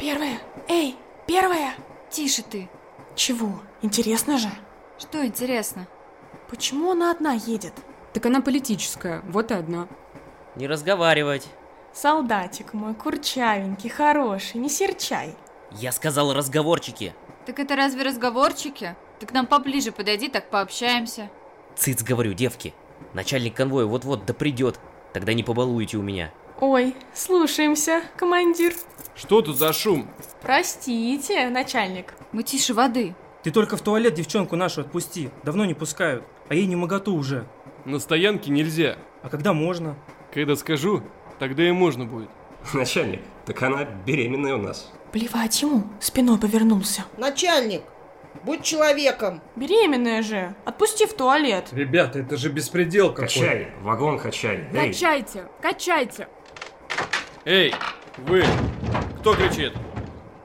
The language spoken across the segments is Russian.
Первая. Эй, первая. Тише ты. Чего? Интересно же. Что интересно? Почему она одна едет? Так она политическая, вот и одна. Не разговаривать. Солдатик мой, курчавенький, хороший, не серчай. Я сказал разговорчики. Так это разве разговорчики? Ты к нам поближе подойди, так пообщаемся. Цыц, говорю, девки. Начальник конвоя вот-вот да придет. Тогда не побалуете у меня. Ой, слушаемся, командир. Что тут за шум? Простите, начальник. Мы тише воды. Ты только в туалет девчонку нашу отпусти. Давно не пускают. А ей не моготу уже. На стоянке нельзя. А когда можно? Когда скажу, тогда и можно будет. Начальник, так она беременная у нас. Плевать ему, спиной повернулся. Начальник, будь человеком. Беременная же, отпусти в туалет. Ребята, это же беспредел какой. Качай, вагон качай. Эй, Качайте, качайте. Эй, вы! Кто кричит?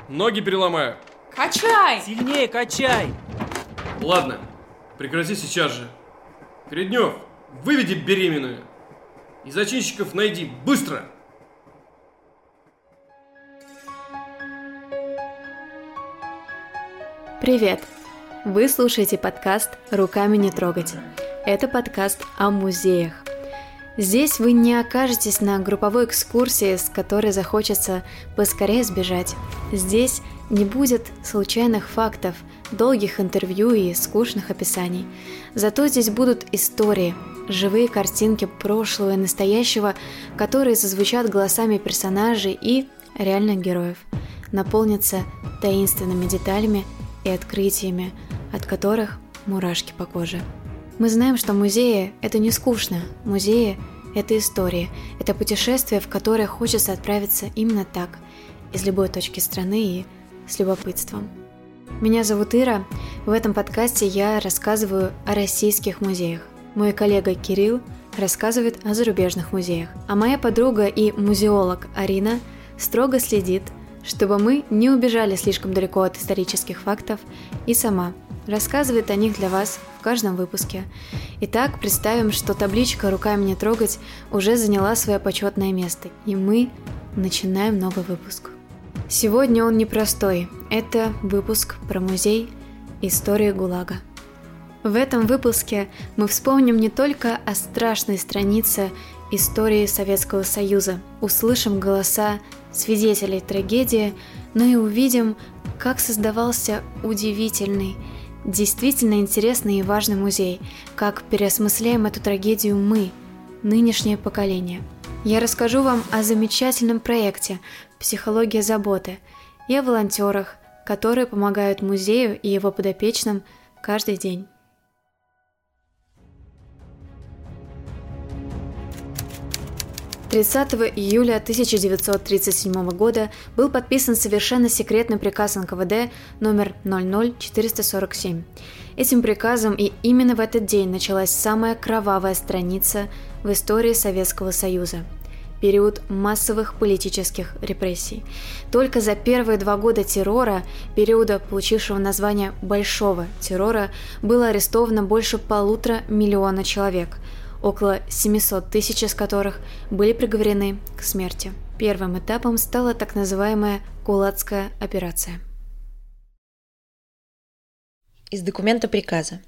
Ноги переломаю. Качай! Сильнее качай. Ладно, прекрати сейчас же. Гриднев, выведи беременную. И зачинщиков найди, быстро! Привет! Вы слушаете подкаст «Руками не трогать». Это подкаст о музеях. Здесь вы не окажетесь на групповой экскурсии, с которой захочется поскорее сбежать. Здесь не будет случайных фактов, долгих интервью и скучных описаний. Зато здесь будут истории, живые картинки прошлого и настоящего, которые зазвучат голосами персонажей и реальных героев, наполнятся таинственными деталями и открытиями, от которых мурашки по коже. Мы знаем, что музеи – это не скучно. Музеи – это истории, это путешествие, в которое хочется отправиться именно так, из любой точки страны и с любопытством. Меня зовут Ира. В этом подкасте я рассказываю о российских музеях. Мой коллега Кирилл рассказывает о зарубежных музеях. А моя подруга и музеолог Арина строго следит, чтобы мы не убежали слишком далеко от исторических фактов и сама рассказывает о них для вас в каждом выпуске. Итак, представим, что табличка «Руками не трогать» уже заняла свое почетное место, и мы начинаем новый выпуск. Сегодня он непростой. Это выпуск про музей истории ГУЛАГа. В этом выпуске мы вспомним не только о страшной странице истории Советского Союза, услышим голоса свидетелей трагедии, но и увидим, как создавался удивительный, действительно интересный и важный музей, как переосмысляем эту трагедию мы, нынешнее поколение. Я расскажу вам о замечательном проекте «Психология заботы» и о волонтерах, которые помогают музею и его подопечным каждый день. 30 июля 1937 года был подписан совершенно секретный приказ НКВД номер 00447. Этим приказом и именно в этот день началась самая кровавая страница в истории Советского Союза – период массовых политических репрессий. Только за первые два года террора, периода, получившего название «большого террора», было арестовано больше полутора миллиона человек – около 700 тысяч из которых были приговорены к смерти. Первым этапом стала так называемая Кулацкая операция. Из документа приказа.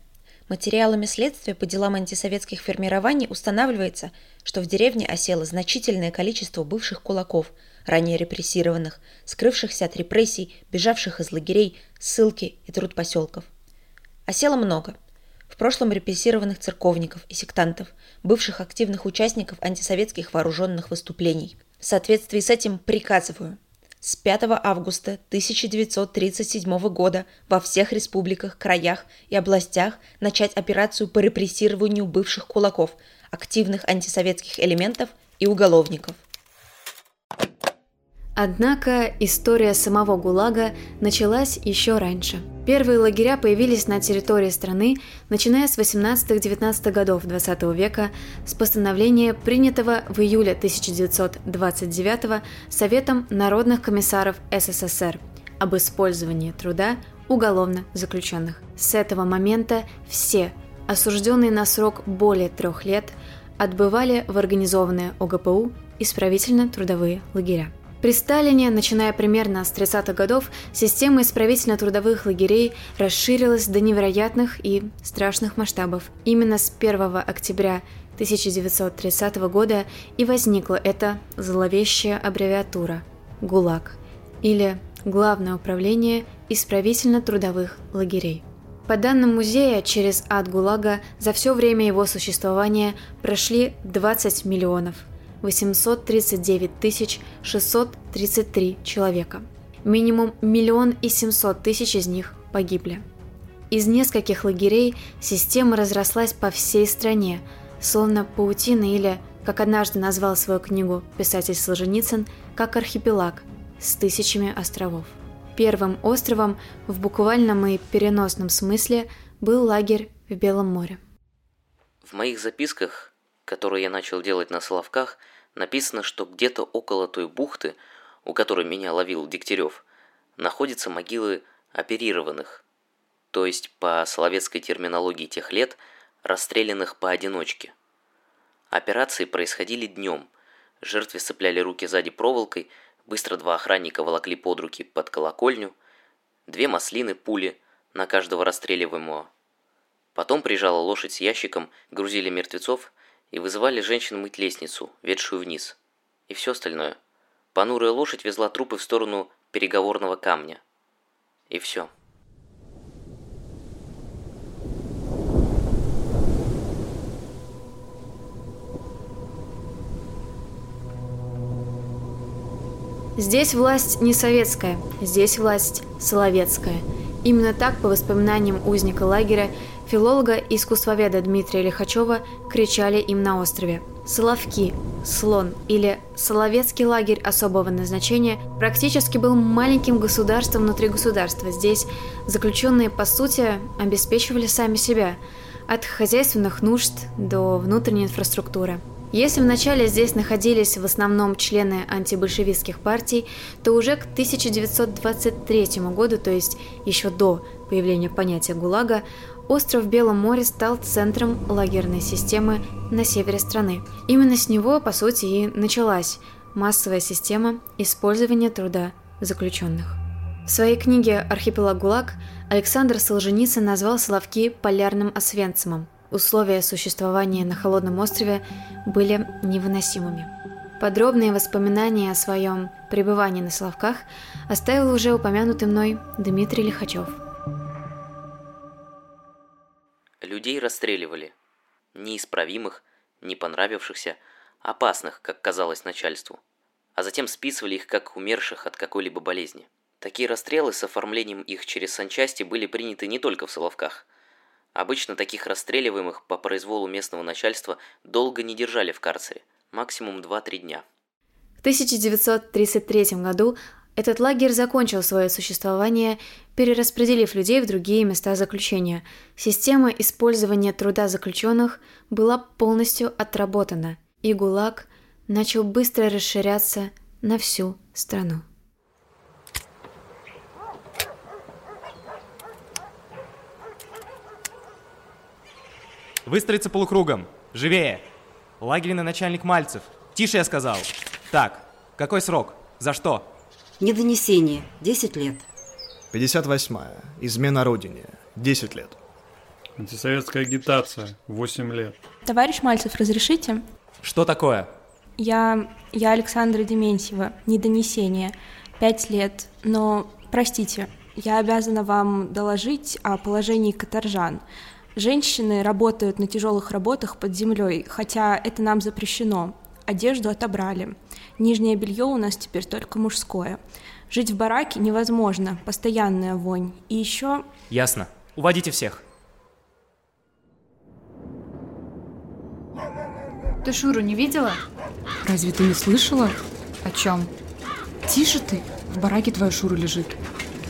Материалами следствия по делам антисоветских формирований устанавливается, что в деревне осело значительное количество бывших кулаков, ранее репрессированных, скрывшихся от репрессий, бежавших из лагерей, ссылки и труд поселков. Осело много – в прошлом репрессированных церковников и сектантов, бывших активных участников антисоветских вооруженных выступлений. В соответствии с этим приказываю с 5 августа 1937 года во всех республиках, краях и областях начать операцию по репрессированию бывших кулаков, активных антисоветских элементов и уголовников. Однако история самого ГУЛАГа началась еще раньше. Первые лагеря появились на территории страны, начиная с 18-19 годов XX века с постановления, принятого в июле 1929 Советом народных комиссаров СССР об использовании труда уголовно заключенных. С этого момента все, осужденные на срок более трех лет, отбывали в организованные ОГПУ исправительно-трудовые лагеря. При Сталине, начиная примерно с 30-х годов, система исправительно-трудовых лагерей расширилась до невероятных и страшных масштабов. Именно с 1 октября 1930 года и возникла эта зловещая аббревиатура – ГУЛАГ, или Главное управление исправительно-трудовых лагерей. По данным музея, через ад ГУЛАГа за все время его существования прошли 20 миллионов 839 тысяч 633 человека. Минимум миллион и 700 тысяч из них погибли. Из нескольких лагерей система разрослась по всей стране, словно паутина или, как однажды назвал свою книгу писатель Солженицын, как архипелаг с тысячами островов. Первым островом в буквальном и переносном смысле был лагерь в Белом море. В моих записках, которые я начал делать на Соловках, написано, что где-то около той бухты, у которой меня ловил Дегтярев, находятся могилы оперированных, то есть по словецкой терминологии тех лет, расстрелянных поодиночке. Операции происходили днем. Жертве цепляли руки сзади проволокой, быстро два охранника волокли под руки под колокольню, две маслины пули на каждого расстреливаемого. Потом прижала лошадь с ящиком, грузили мертвецов и вызывали женщин мыть лестницу, ведшую вниз. И все остальное. Понурая лошадь везла трупы в сторону переговорного камня. И все. Здесь власть не советская, здесь власть соловецкая. Именно так, по воспоминаниям узника лагеря, филолога и искусствоведа Дмитрия Лихачева кричали им на острове. Соловки, слон или Соловецкий лагерь особого назначения практически был маленьким государством внутри государства. Здесь заключенные, по сути, обеспечивали сами себя, от хозяйственных нужд до внутренней инфраструктуры. Если вначале здесь находились в основном члены антибольшевистских партий, то уже к 1923 году, то есть еще до появления понятия ГУЛАГа, остров в Белом море стал центром лагерной системы на севере страны. Именно с него, по сути, и началась массовая система использования труда заключенных. В своей книге «Архипелаг ГУЛАГ» Александр Солженицын назвал Соловки полярным освенцимом – Условия существования на холодном острове были невыносимыми. Подробные воспоминания о своем пребывании на Славках оставил уже упомянутый мной Дмитрий Лихачев. Людей расстреливали. Неисправимых, не понравившихся, опасных, как казалось начальству. А затем списывали их как умерших от какой-либо болезни. Такие расстрелы с оформлением их через санчасти были приняты не только в Соловках – Обычно таких расстреливаемых по произволу местного начальства долго не держали в карцере, максимум 2-3 дня. В 1933 году этот лагерь закончил свое существование, перераспределив людей в другие места заключения. Система использования труда заключенных была полностью отработана, и ГУЛАГ начал быстро расширяться на всю страну. Выстроиться полукругом. Живее. Лагерный начальник Мальцев. Тише, я сказал. Так, какой срок? За что? Недонесение. 10 лет. 58-я. Измена Родине. 10 лет. Антисоветская агитация. 8 лет. Товарищ Мальцев, разрешите? Что такое? Я... я Александра Дементьева. Недонесение. 5 лет. Но, простите, я обязана вам доложить о положении каторжан. Женщины работают на тяжелых работах под землей, хотя это нам запрещено. Одежду отобрали. Нижнее белье у нас теперь только мужское. Жить в бараке невозможно, постоянная вонь. И еще... Ясно. Уводите всех. Ты Шуру не видела? Разве ты не слышала? О чем? Тише ты. В бараке твоя Шура лежит.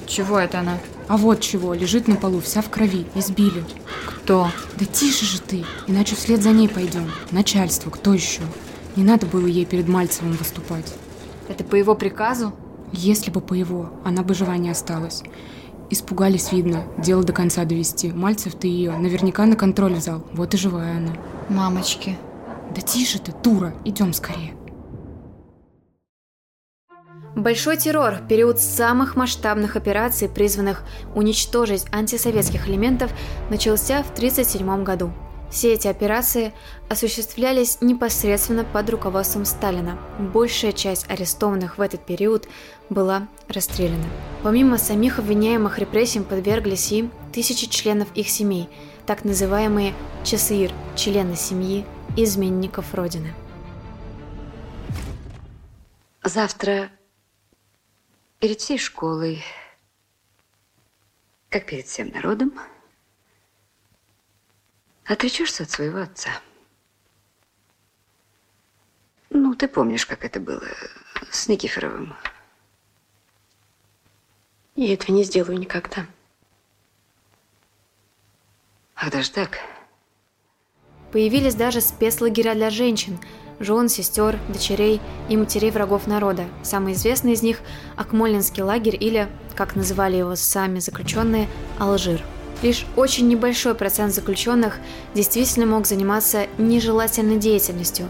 Чего это она? А вот чего, лежит на полу, вся в крови, избили. Кто? Да тише же ты, иначе вслед за ней пойдем. Начальство, кто еще? Не надо было ей перед Мальцевым выступать. Это по его приказу? Если бы по его, она бы жива не осталась. Испугались, видно, дело до конца довести. Мальцев ты ее наверняка на контроль взял. Вот и живая она. Мамочки. Да тише ты, дура, идем скорее. Большой террор – период самых масштабных операций, призванных уничтожить антисоветских элементов, начался в 1937 году. Все эти операции осуществлялись непосредственно под руководством Сталина. Большая часть арестованных в этот период была расстреляна. Помимо самих обвиняемых репрессиям подверглись и тысячи членов их семей, так называемые часыр – члены семьи изменников Родины. Завтра перед всей школой, как перед всем народом, отречешься от своего отца. Ну, ты помнишь, как это было с Никифоровым. Я этого не сделаю никогда. Ах, даже так? Появились даже спецлагеря для женщин, жен, сестер, дочерей и матерей врагов народа. Самый известный из них – Акмолинский лагерь или, как называли его сами заключенные, Алжир. Лишь очень небольшой процент заключенных действительно мог заниматься нежелательной деятельностью,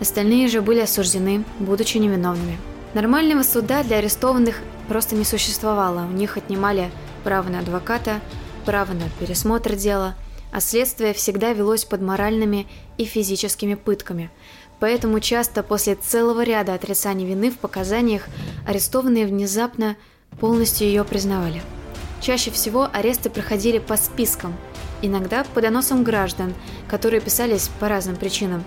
остальные же были осуждены, будучи невиновными. Нормального суда для арестованных просто не существовало, у них отнимали право на адвоката, право на пересмотр дела, а следствие всегда велось под моральными и физическими пытками. Поэтому часто после целого ряда отрицаний вины в показаниях арестованные внезапно полностью ее признавали. Чаще всего аресты проходили по спискам, иногда по доносам граждан, которые писались по разным причинам,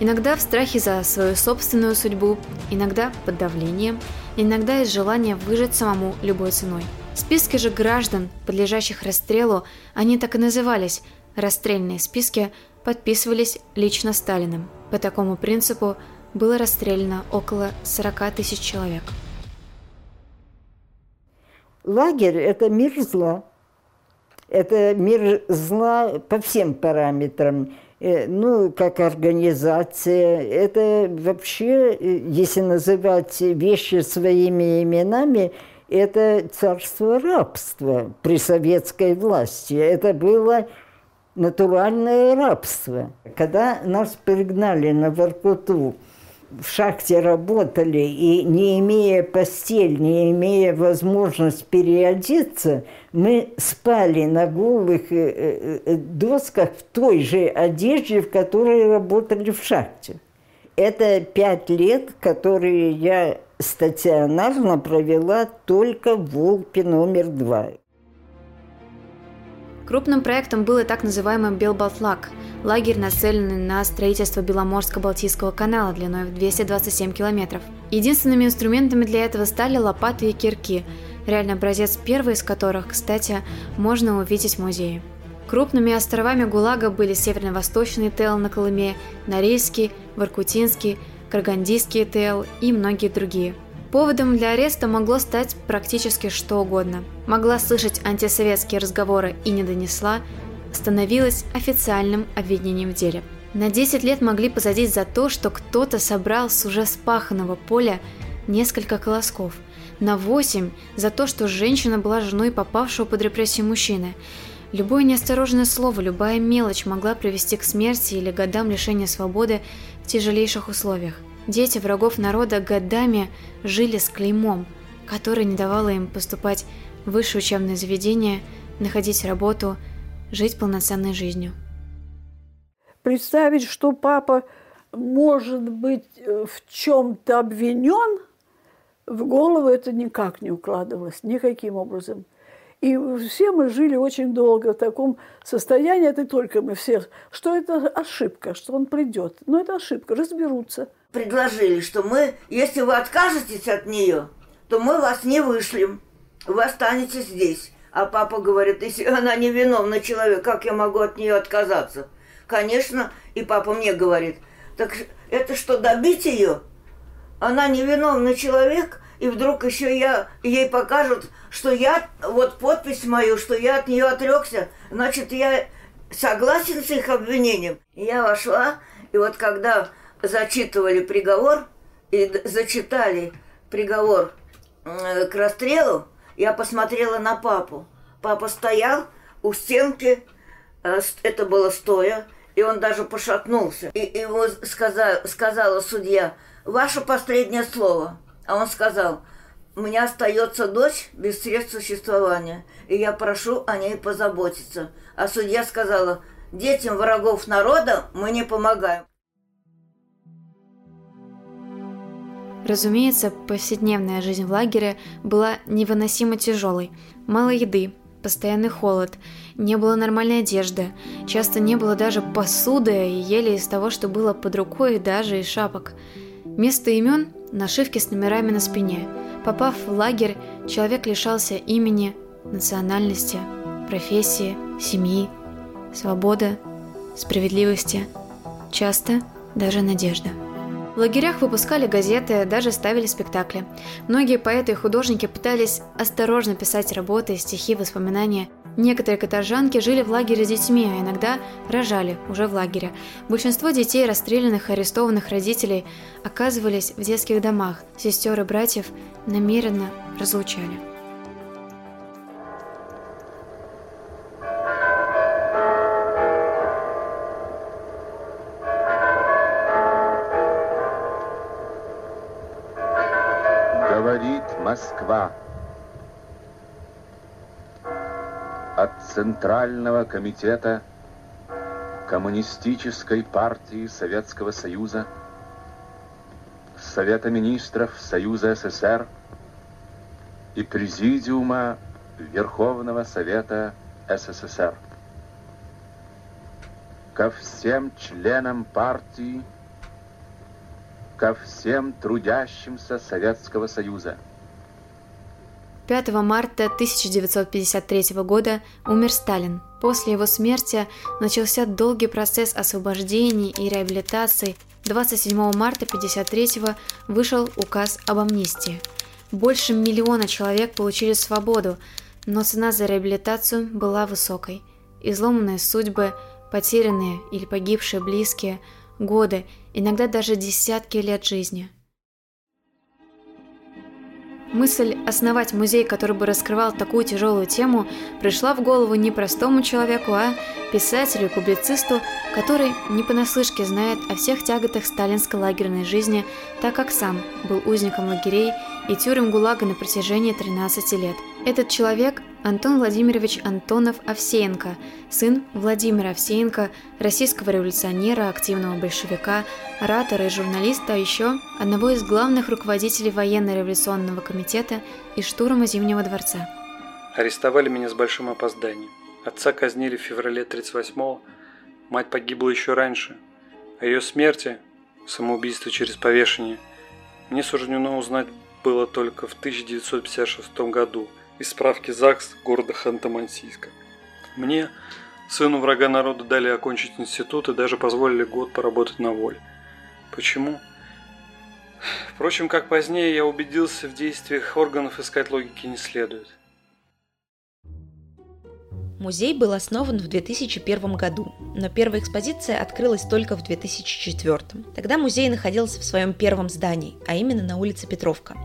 иногда в страхе за свою собственную судьбу, иногда под давлением, иногда из желания выжить самому любой ценой. Списки же граждан, подлежащих расстрелу, они так и назывались – расстрельные списки, подписывались лично Сталиным. По такому принципу было расстреляно около 40 тысяч человек. Лагерь – это мир зла. Это мир зла по всем параметрам. Э, ну, как организация. Это вообще, э, если называть вещи своими именами, это царство рабства при советской власти. Это было натуральное рабство. Когда нас пригнали на Воркуту, в шахте работали и не имея постель, не имея возможность переодеться, мы спали на голых э, э, э, досках в той же одежде, в которой работали в шахте. Это пять лет, которые я стационарно провела только в Волпе номер два. Крупным проектом был и так называемый Белбалтлак – лагерь, нацеленный на строительство Беломорско-Балтийского канала длиной в 227 километров. Единственными инструментами для этого стали лопаты и кирки, реальный образец первый из которых, кстати, можно увидеть в музее. Крупными островами ГУЛАГа были Северно-Восточный ТЭЛ на Колыме, Норильский, Воркутинский, Каргандийский ТЭЛ и многие другие – Поводом для ареста могло стать практически что угодно. Могла слышать антисоветские разговоры и не донесла, становилась официальным обвинением в деле. На 10 лет могли посадить за то, что кто-то собрал с уже спаханного поля несколько колосков. На 8 за то, что женщина была женой попавшего под репрессию мужчины. Любое неосторожное слово, любая мелочь могла привести к смерти или годам лишения свободы в тяжелейших условиях – Дети врагов народа годами жили с клеймом, которое не давало им поступать в высшее учебное заведение, находить работу, жить полноценной жизнью. Представить, что папа может быть э, в чем-то обвинен, в голову это никак не укладывалось, никаким образом. И все мы жили очень долго в таком состоянии, это только мы все, что это ошибка, что он придет. Но это ошибка, разберутся – предложили, что мы, если вы откажетесь от нее, то мы вас не вышлем. Вы останетесь здесь. А папа говорит, если она невиновный человек, как я могу от нее отказаться? Конечно, и папа мне говорит, так это что, добить ее? Она невиновный человек, и вдруг еще я, ей покажут, что я, вот подпись мою, что я от нее отрекся, значит, я согласен с их обвинением. Я вошла, и вот когда зачитывали приговор и зачитали приговор к расстрелу, я посмотрела на папу. Папа стоял у стенки, э, это было стоя, и он даже пошатнулся. И ему сказала, сказала судья, ваше последнее слово. А он сказал, меня остается дочь без средств существования, и я прошу о ней позаботиться. А судья сказала, детям врагов народа мы не помогаем. Разумеется, повседневная жизнь в лагере была невыносимо тяжелой. Мало еды, постоянный холод, не было нормальной одежды, часто не было даже посуды и ели из того, что было под рукой, даже из шапок. Вместо имен – нашивки с номерами на спине. Попав в лагерь, человек лишался имени, национальности, профессии, семьи, свободы, справедливости, часто даже надежды. В лагерях выпускали газеты, даже ставили спектакли. Многие поэты и художники пытались осторожно писать работы, стихи, воспоминания. Некоторые каторжанки жили в лагере с детьми, а иногда рожали уже в лагере. Большинство детей, расстрелянных и арестованных родителей, оказывались в детских домах. Сестер и братьев намеренно разлучали. Москва. От Центрального комитета Коммунистической партии Советского Союза, Совета министров Союза СССР и Президиума Верховного Совета СССР. Ко всем членам партии, ко всем трудящимся Советского Союза – 5 марта 1953 года умер Сталин. После его смерти начался долгий процесс освобождения и реабилитации. 27 марта 1953 вышел указ об амнистии. Больше миллиона человек получили свободу, но цена за реабилитацию была высокой. Изломанные судьбы, потерянные или погибшие близкие, годы, иногда даже десятки лет жизни – Мысль основать музей, который бы раскрывал такую тяжелую тему, пришла в голову не простому человеку, а писателю и публицисту, который не понаслышке знает о всех тяготах сталинской лагерной жизни, так как сам был узником лагерей и тюрем ГУЛАГа на протяжении 13 лет. Этот человек – Антон Владимирович Антонов Овсеенко, сын Владимира Овсеенко, российского революционера, активного большевика, оратора и журналиста, а еще одного из главных руководителей военно-революционного комитета и штурма Зимнего дворца. Арестовали меня с большим опозданием. Отца казнили в феврале 38-го, мать погибла еще раньше. О ее смерти, самоубийство через повешение, мне суждено узнать было только в 1956 году из справки ЗАГС города Ханты-Мансийска. Мне, сыну врага народа, дали окончить институт и даже позволили год поработать на воле. Почему? Впрочем, как позднее я убедился, в действиях органов искать логики не следует. Музей был основан в 2001 году, но первая экспозиция открылась только в 2004. Тогда музей находился в своем первом здании, а именно на улице Петровка.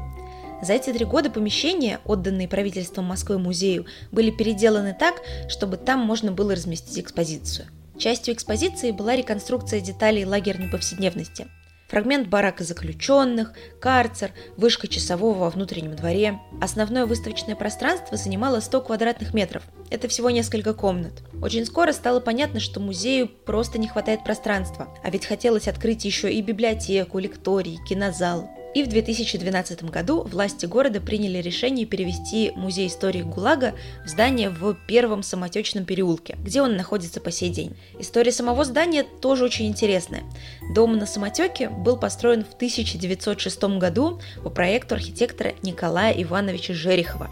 За эти три года помещения, отданные правительством Москвы музею, были переделаны так, чтобы там можно было разместить экспозицию. Частью экспозиции была реконструкция деталей лагерной повседневности. Фрагмент барака заключенных, карцер, вышка часового во внутреннем дворе. Основное выставочное пространство занимало 100 квадратных метров. Это всего несколько комнат. Очень скоро стало понятно, что музею просто не хватает пространства. А ведь хотелось открыть еще и библиотеку, лекторий, кинозал. И в 2012 году власти города приняли решение перевести Музей истории ГУЛАГа в здание в первом самотечном переулке, где он находится по сей день. История самого здания тоже очень интересная. Дом на самотеке был построен в 1906 году по проекту архитектора Николая Ивановича Жерехова.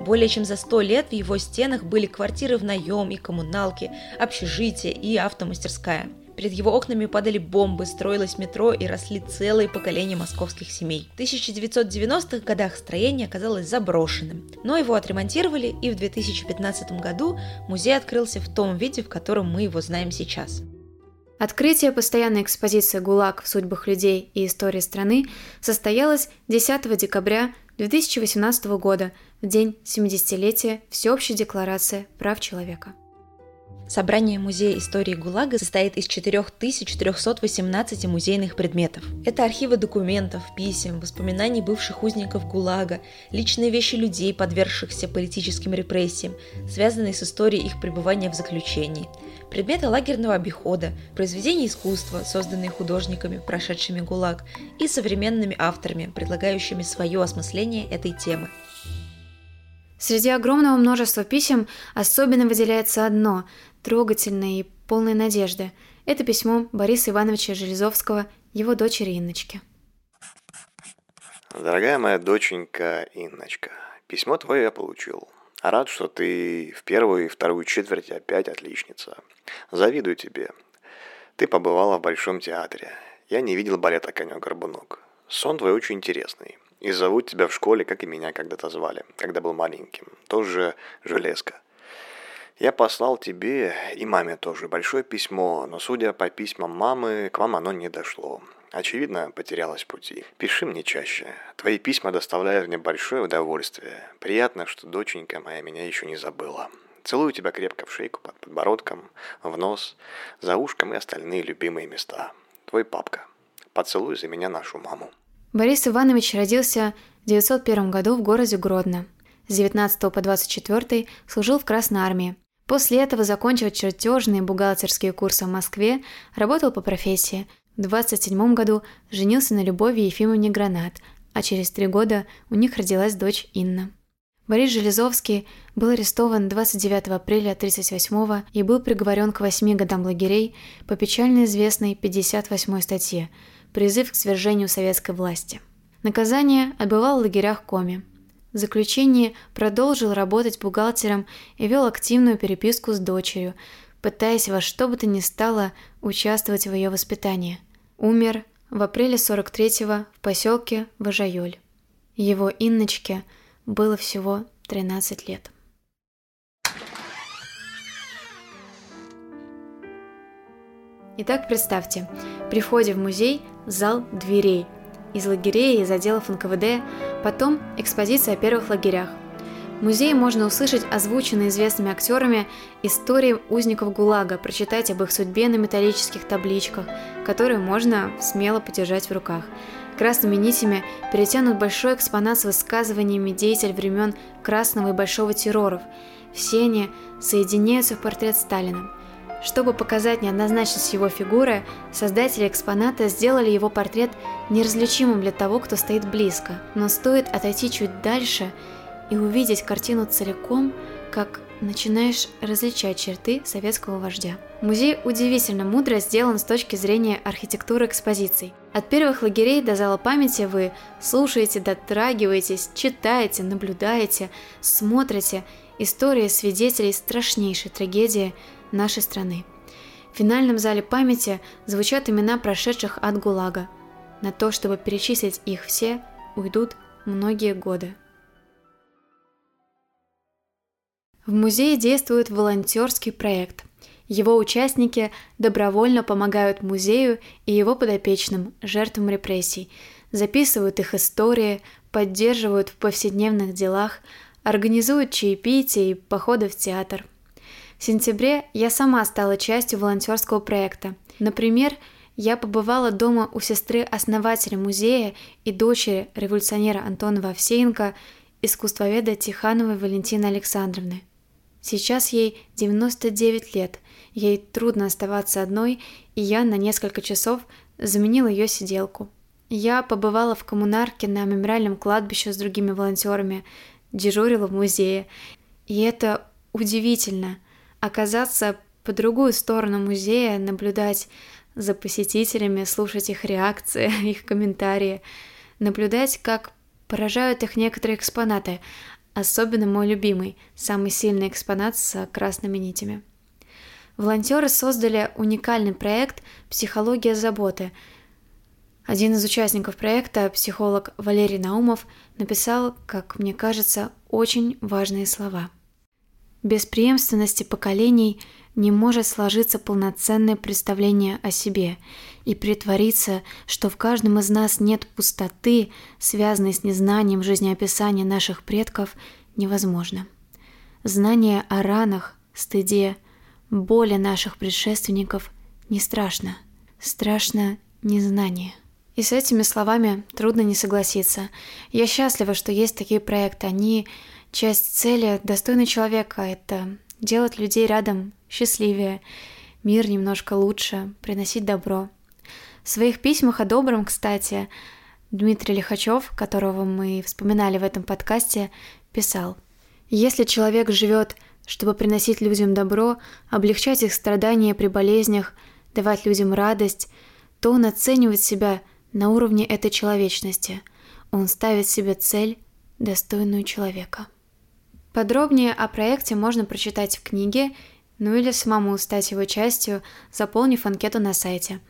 Более чем за сто лет в его стенах были квартиры в наем и коммуналки, общежитие и автомастерская – Перед его окнами падали бомбы, строилось метро и росли целые поколения московских семей. В 1990-х годах строение оказалось заброшенным, но его отремонтировали, и в 2015 году музей открылся в том виде, в котором мы его знаем сейчас. Открытие постоянной экспозиции «ГУЛАГ в судьбах людей и истории страны» состоялось 10 декабря 2018 года, в день 70-летия Всеобщей декларации прав человека. Собрание Музея истории ГУЛАГа состоит из 4318 музейных предметов. Это архивы документов, писем, воспоминаний бывших узников ГУЛАГа, личные вещи людей, подвергшихся политическим репрессиям, связанные с историей их пребывания в заключении, предметы лагерного обихода, произведения искусства, созданные художниками, прошедшими ГУЛАГ, и современными авторами, предлагающими свое осмысление этой темы. Среди огромного множества писем особенно выделяется одно, трогательное и полное надежды. Это письмо Бориса Ивановича Железовского его дочери Инночке. Дорогая моя доченька Инночка, письмо твое я получил. Рад, что ты в первую и вторую четверть опять отличница. Завидую тебе. Ты побывала в Большом театре. Я не видел балета «Конек-горбунок». Сон твой очень интересный. И зовут тебя в школе, как и меня когда-то звали, когда был маленьким. Тоже Железка. Я послал тебе и маме тоже большое письмо, но судя по письмам мамы, к вам оно не дошло. Очевидно, потерялась в пути. Пиши мне чаще. Твои письма доставляют мне большое удовольствие. Приятно, что доченька моя меня еще не забыла. Целую тебя крепко в шейку, под подбородком, в нос, за ушком и остальные любимые места. Твой папка. Поцелуй за меня нашу маму. Борис Иванович родился в 901 году в городе Гродно. С 19 по 24 служил в Красной армии. После этого, закончив чертежные бухгалтерские курсы в Москве, работал по профессии. В 27 году женился на Любови Ефимовне Гранат, а через три года у них родилась дочь Инна. Борис Железовский был арестован 29 апреля 1938 и был приговорен к 8 годам лагерей по печально известной 58 статье – призыв к свержению советской власти. Наказание отбывал в лагерях Коми. В заключении продолжил работать бухгалтером и вел активную переписку с дочерью, пытаясь во что бы то ни стало участвовать в ее воспитании. Умер в апреле 43-го в поселке Важайоль. Его Инночке было всего 13 лет. Итак, представьте, при входе в музей зал дверей. Из лагерей, из отделов НКВД, потом экспозиция о первых лагерях. В музее можно услышать озвученные известными актерами истории узников ГУЛАГа, прочитать об их судьбе на металлических табличках, которые можно смело подержать в руках. Красными нитями перетянут большой экспонат с высказываниями деятелей времен Красного и Большого терроров. Все они соединяются в портрет Сталина. Чтобы показать неоднозначность его фигуры, создатели экспоната сделали его портрет неразличимым для того, кто стоит близко. Но стоит отойти чуть дальше и увидеть картину целиком, как начинаешь различать черты советского вождя. Музей удивительно мудро сделан с точки зрения архитектуры экспозиций. От первых лагерей до зала памяти вы слушаете, дотрагиваетесь, читаете, наблюдаете, смотрите истории свидетелей страшнейшей трагедии нашей страны. В финальном зале памяти звучат имена прошедших от ГУЛАГа. На то, чтобы перечислить их все, уйдут многие годы. В музее действует волонтерский проект. Его участники добровольно помогают музею и его подопечным, жертвам репрессий, записывают их истории, поддерживают в повседневных делах, организуют чаепитие и походы в театр – в сентябре я сама стала частью волонтерского проекта. Например, я побывала дома у сестры основателя музея и дочери революционера Антона Вовсеенко, искусствоведа Тихановой Валентины Александровны. Сейчас ей 99 лет, ей трудно оставаться одной, и я на несколько часов заменила ее сиделку. Я побывала в коммунарке на мемориальном кладбище с другими волонтерами, дежурила в музее. И это удивительно оказаться по другую сторону музея, наблюдать за посетителями, слушать их реакции, их комментарии, наблюдать, как поражают их некоторые экспонаты, особенно мой любимый, самый сильный экспонат с красными нитями. Волонтеры создали уникальный проект «Психология заботы». Один из участников проекта, психолог Валерий Наумов, написал, как мне кажется, очень важные слова – без преемственности поколений не может сложиться полноценное представление о себе и притвориться, что в каждом из нас нет пустоты, связанной с незнанием жизнеописания наших предков, невозможно. Знание о ранах, стыде, боли наших предшественников не страшно. Страшно незнание. И с этими словами трудно не согласиться. Я счастлива, что есть такие проекты. Они часть цели достойный человека. Это делать людей рядом счастливее, мир немножко лучше, приносить добро. В своих письмах о добром, кстати, Дмитрий Лихачев, которого мы вспоминали в этом подкасте, писал. Если человек живет, чтобы приносить людям добро, облегчать их страдания при болезнях, давать людям радость, то он оценивает себя – на уровне этой человечности. Он ставит себе цель, достойную человека. Подробнее о проекте можно прочитать в книге, ну или самому стать его частью, заполнив анкету на сайте.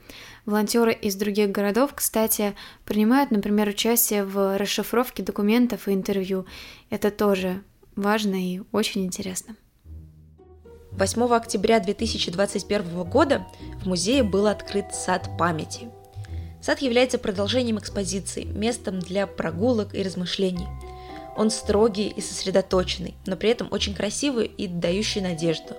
Волонтеры из других городов, кстати, принимают, например, участие в расшифровке документов и интервью. Это тоже важно и очень интересно. 8 октября 2021 года в музее был открыт сад памяти. Сад является продолжением экспозиции, местом для прогулок и размышлений. Он строгий и сосредоточенный, но при этом очень красивый и дающий надежду.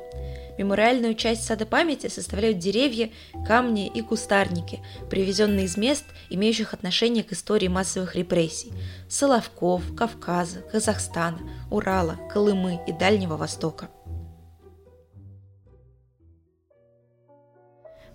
Мемориальную часть сада памяти составляют деревья, камни и кустарники, привезенные из мест, имеющих отношение к истории массовых репрессий – Соловков, Кавказа, Казахстана, Урала, Колымы и Дальнего Востока.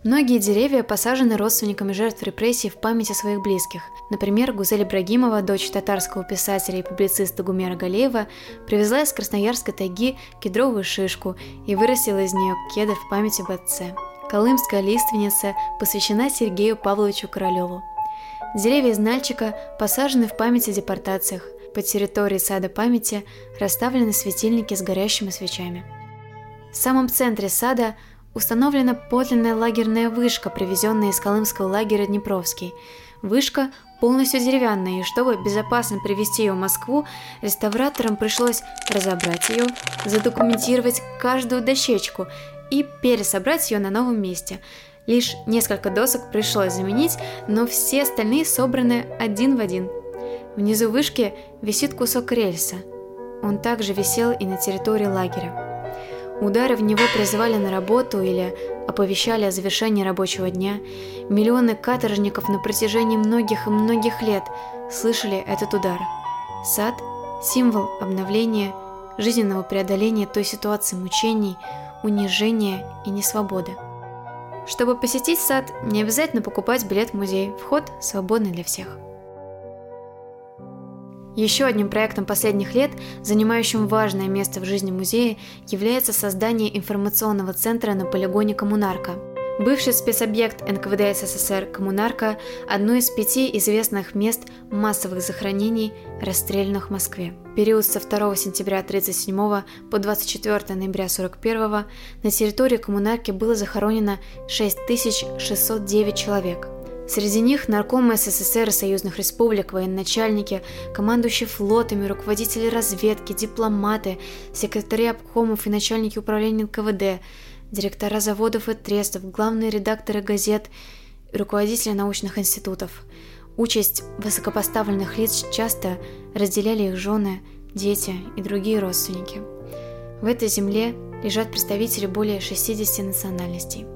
Многие деревья посажены родственниками жертв репрессий в память о своих близких. Например, Гузель Ибрагимова, дочь татарского писателя и публициста Гумера Галеева, привезла из Красноярской тайги кедровую шишку и вырастила из нее кедр в память об отце. Колымская лиственница посвящена Сергею Павловичу Королеву. Деревья из Нальчика посажены в память о депортациях. По территории сада памяти расставлены светильники с горящими свечами. В самом центре сада – установлена подлинная лагерная вышка, привезенная из колымского лагеря Днепровский. Вышка полностью деревянная, и чтобы безопасно привезти ее в Москву, реставраторам пришлось разобрать ее, задокументировать каждую дощечку и пересобрать ее на новом месте. Лишь несколько досок пришлось заменить, но все остальные собраны один в один. Внизу вышки висит кусок рельса. Он также висел и на территории лагеря. Удары в него призывали на работу или оповещали о завершении рабочего дня. Миллионы каторжников на протяжении многих и многих лет слышали этот удар. Сад – символ обновления, жизненного преодоления той ситуации мучений, унижения и несвободы. Чтобы посетить сад, не обязательно покупать билет в музей, вход свободный для всех. Еще одним проектом последних лет, занимающим важное место в жизни музея, является создание информационного центра на полигоне Коммунарка. Бывший спецобъект НКВД СССР Коммунарка – одно из пяти известных мест массовых захоронений, расстрелянных в Москве. период со 2 сентября 1937 по 24 ноября 1941 на территории Коммунарки было захоронено 6609 человек – Среди них наркомы СССР и союзных республик, военачальники, командующие флотами, руководители разведки, дипломаты, секретари обкомов и начальники управления НКВД, директора заводов и трестов, главные редакторы газет и руководители научных институтов. Участь высокопоставленных лиц часто разделяли их жены, дети и другие родственники. В этой земле лежат представители более 60 национальностей –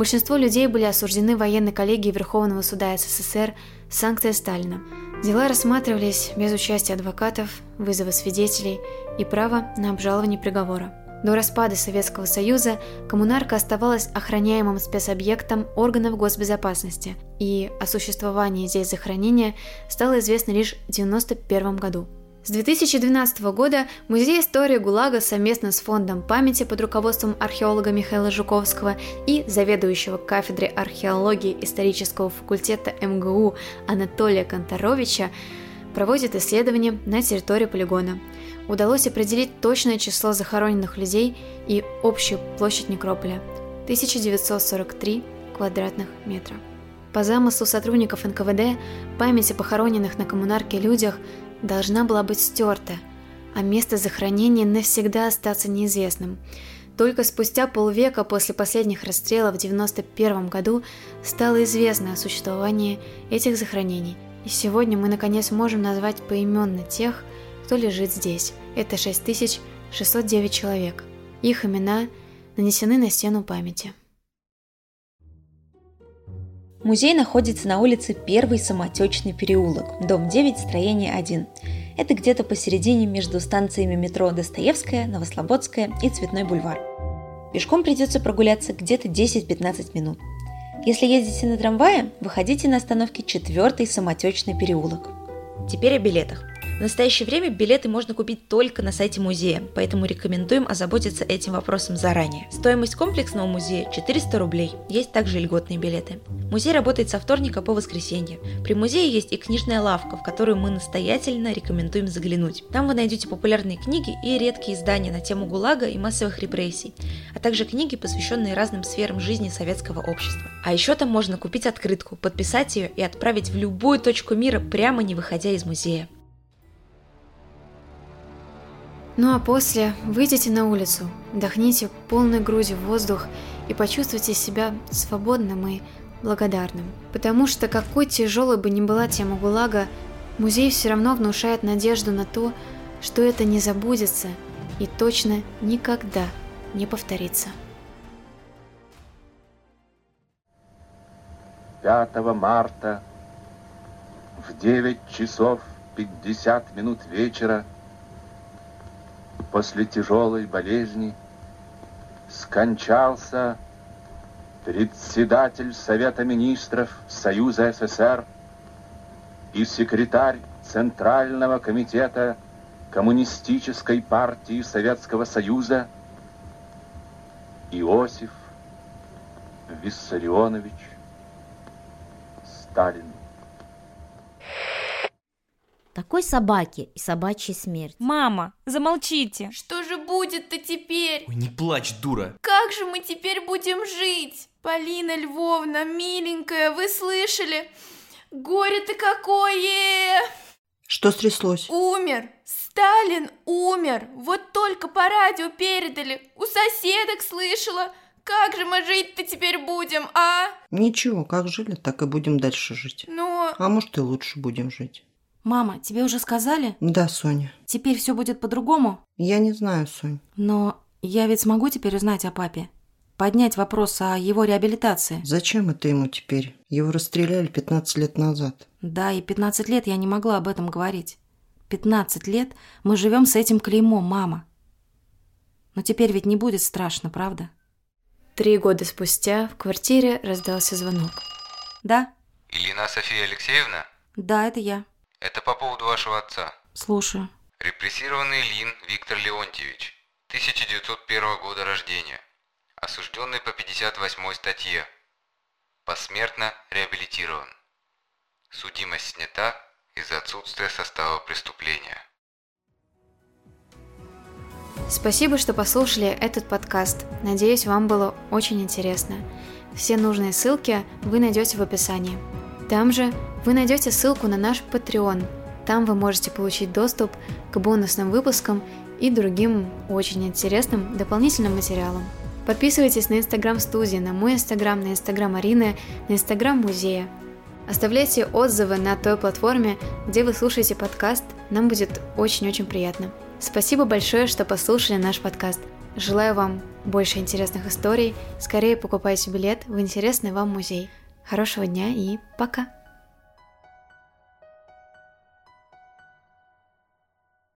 Большинство людей были осуждены военной коллегией Верховного суда СССР санкция Сталина. Дела рассматривались без участия адвокатов, вызова свидетелей и права на обжалование приговора. До распада Советского Союза коммунарка оставалась охраняемым спецобъектом органов госбезопасности, и о существовании здесь захоронения стало известно лишь в 1991 году. С 2012 года Музей истории ГУЛАГа совместно с Фондом памяти под руководством археолога Михаила Жуковского и заведующего кафедрой археологии исторического факультета МГУ Анатолия Конторовича проводит исследования на территории полигона. Удалось определить точное число захороненных людей и общую площадь некрополя – 1943 квадратных метра. По замыслу сотрудников НКВД, память о похороненных на коммунарке людях должна была быть стерта, а место захоронения навсегда остаться неизвестным. Только спустя полвека после последних расстрелов в 1991 году стало известно о существовании этих захоронений. И сегодня мы наконец можем назвать поименно тех, кто лежит здесь. Это 6609 человек. Их имена нанесены на стену памяти. Музей находится на улице Первый самотечный переулок, дом 9, строение 1. Это где-то посередине между станциями метро Достоевская, Новослободская и Цветной бульвар. Пешком придется прогуляться где-то 10-15 минут. Если ездите на трамвае, выходите на остановке Четвертый самотечный переулок. Теперь о билетах. В настоящее время билеты можно купить только на сайте музея, поэтому рекомендуем озаботиться этим вопросом заранее. Стоимость комплексного музея 400 рублей, есть также льготные билеты. Музей работает со вторника по воскресенье. При музее есть и книжная лавка, в которую мы настоятельно рекомендуем заглянуть. Там вы найдете популярные книги и редкие издания на тему ГУЛАГа и массовых репрессий, а также книги, посвященные разным сферам жизни советского общества. А еще там можно купить открытку, подписать ее и отправить в любую точку мира, прямо не выходя из музея. Ну а после выйдите на улицу, вдохните полной грудью воздух и почувствуйте себя свободным и благодарным. Потому что какой тяжелой бы ни была тема ГУЛАГа, музей все равно внушает надежду на то, что это не забудется и точно никогда не повторится. 5 марта в 9 часов 50 минут вечера после тяжелой болезни скончался председатель Совета Министров Союза СССР и секретарь Центрального комитета Коммунистической партии Советского Союза Иосиф Виссарионович Сталин. Такой собаки и собачья смерть. Мама, замолчите. Что же будет-то теперь? Ой, не плачь, дура. Как же мы теперь будем жить? Полина Львовна, миленькая, вы слышали? Горе-то какое! Что стряслось? Умер. Сталин умер. Вот только по радио передали. У соседок слышала. Как же мы жить-то теперь будем, а? Ничего, как жили, так и будем дальше жить. Но... А может и лучше будем жить. Мама, тебе уже сказали? Да, Соня. Теперь все будет по-другому? Я не знаю, Сонь. Но я ведь смогу теперь узнать о папе? Поднять вопрос о его реабилитации? Зачем это ему теперь? Его расстреляли 15 лет назад. Да, и 15 лет я не могла об этом говорить. 15 лет мы живем с этим клеймом, мама. Но теперь ведь не будет страшно, правда? Три года спустя в квартире раздался звонок. Да? Илина София Алексеевна? Да, это я. Это по поводу вашего отца. Слушаю. Репрессированный Лин Виктор Леонтьевич, 1901 года рождения. Осужденный по 58 статье. Посмертно реабилитирован. Судимость снята из-за отсутствия состава преступления. Спасибо, что послушали этот подкаст. Надеюсь, вам было очень интересно. Все нужные ссылки вы найдете в описании. Там же вы найдете ссылку на наш Patreon. Там вы можете получить доступ к бонусным выпускам и другим очень интересным дополнительным материалам. Подписывайтесь на Инстаграм студии, на мой Инстаграм, на Инстаграм Арины, на Инстаграм музея. Оставляйте отзывы на той платформе, где вы слушаете подкаст, нам будет очень-очень приятно. Спасибо большое, что послушали наш подкаст. Желаю вам больше интересных историй, скорее покупайте билет в интересный вам музей. Хорошего дня и пока!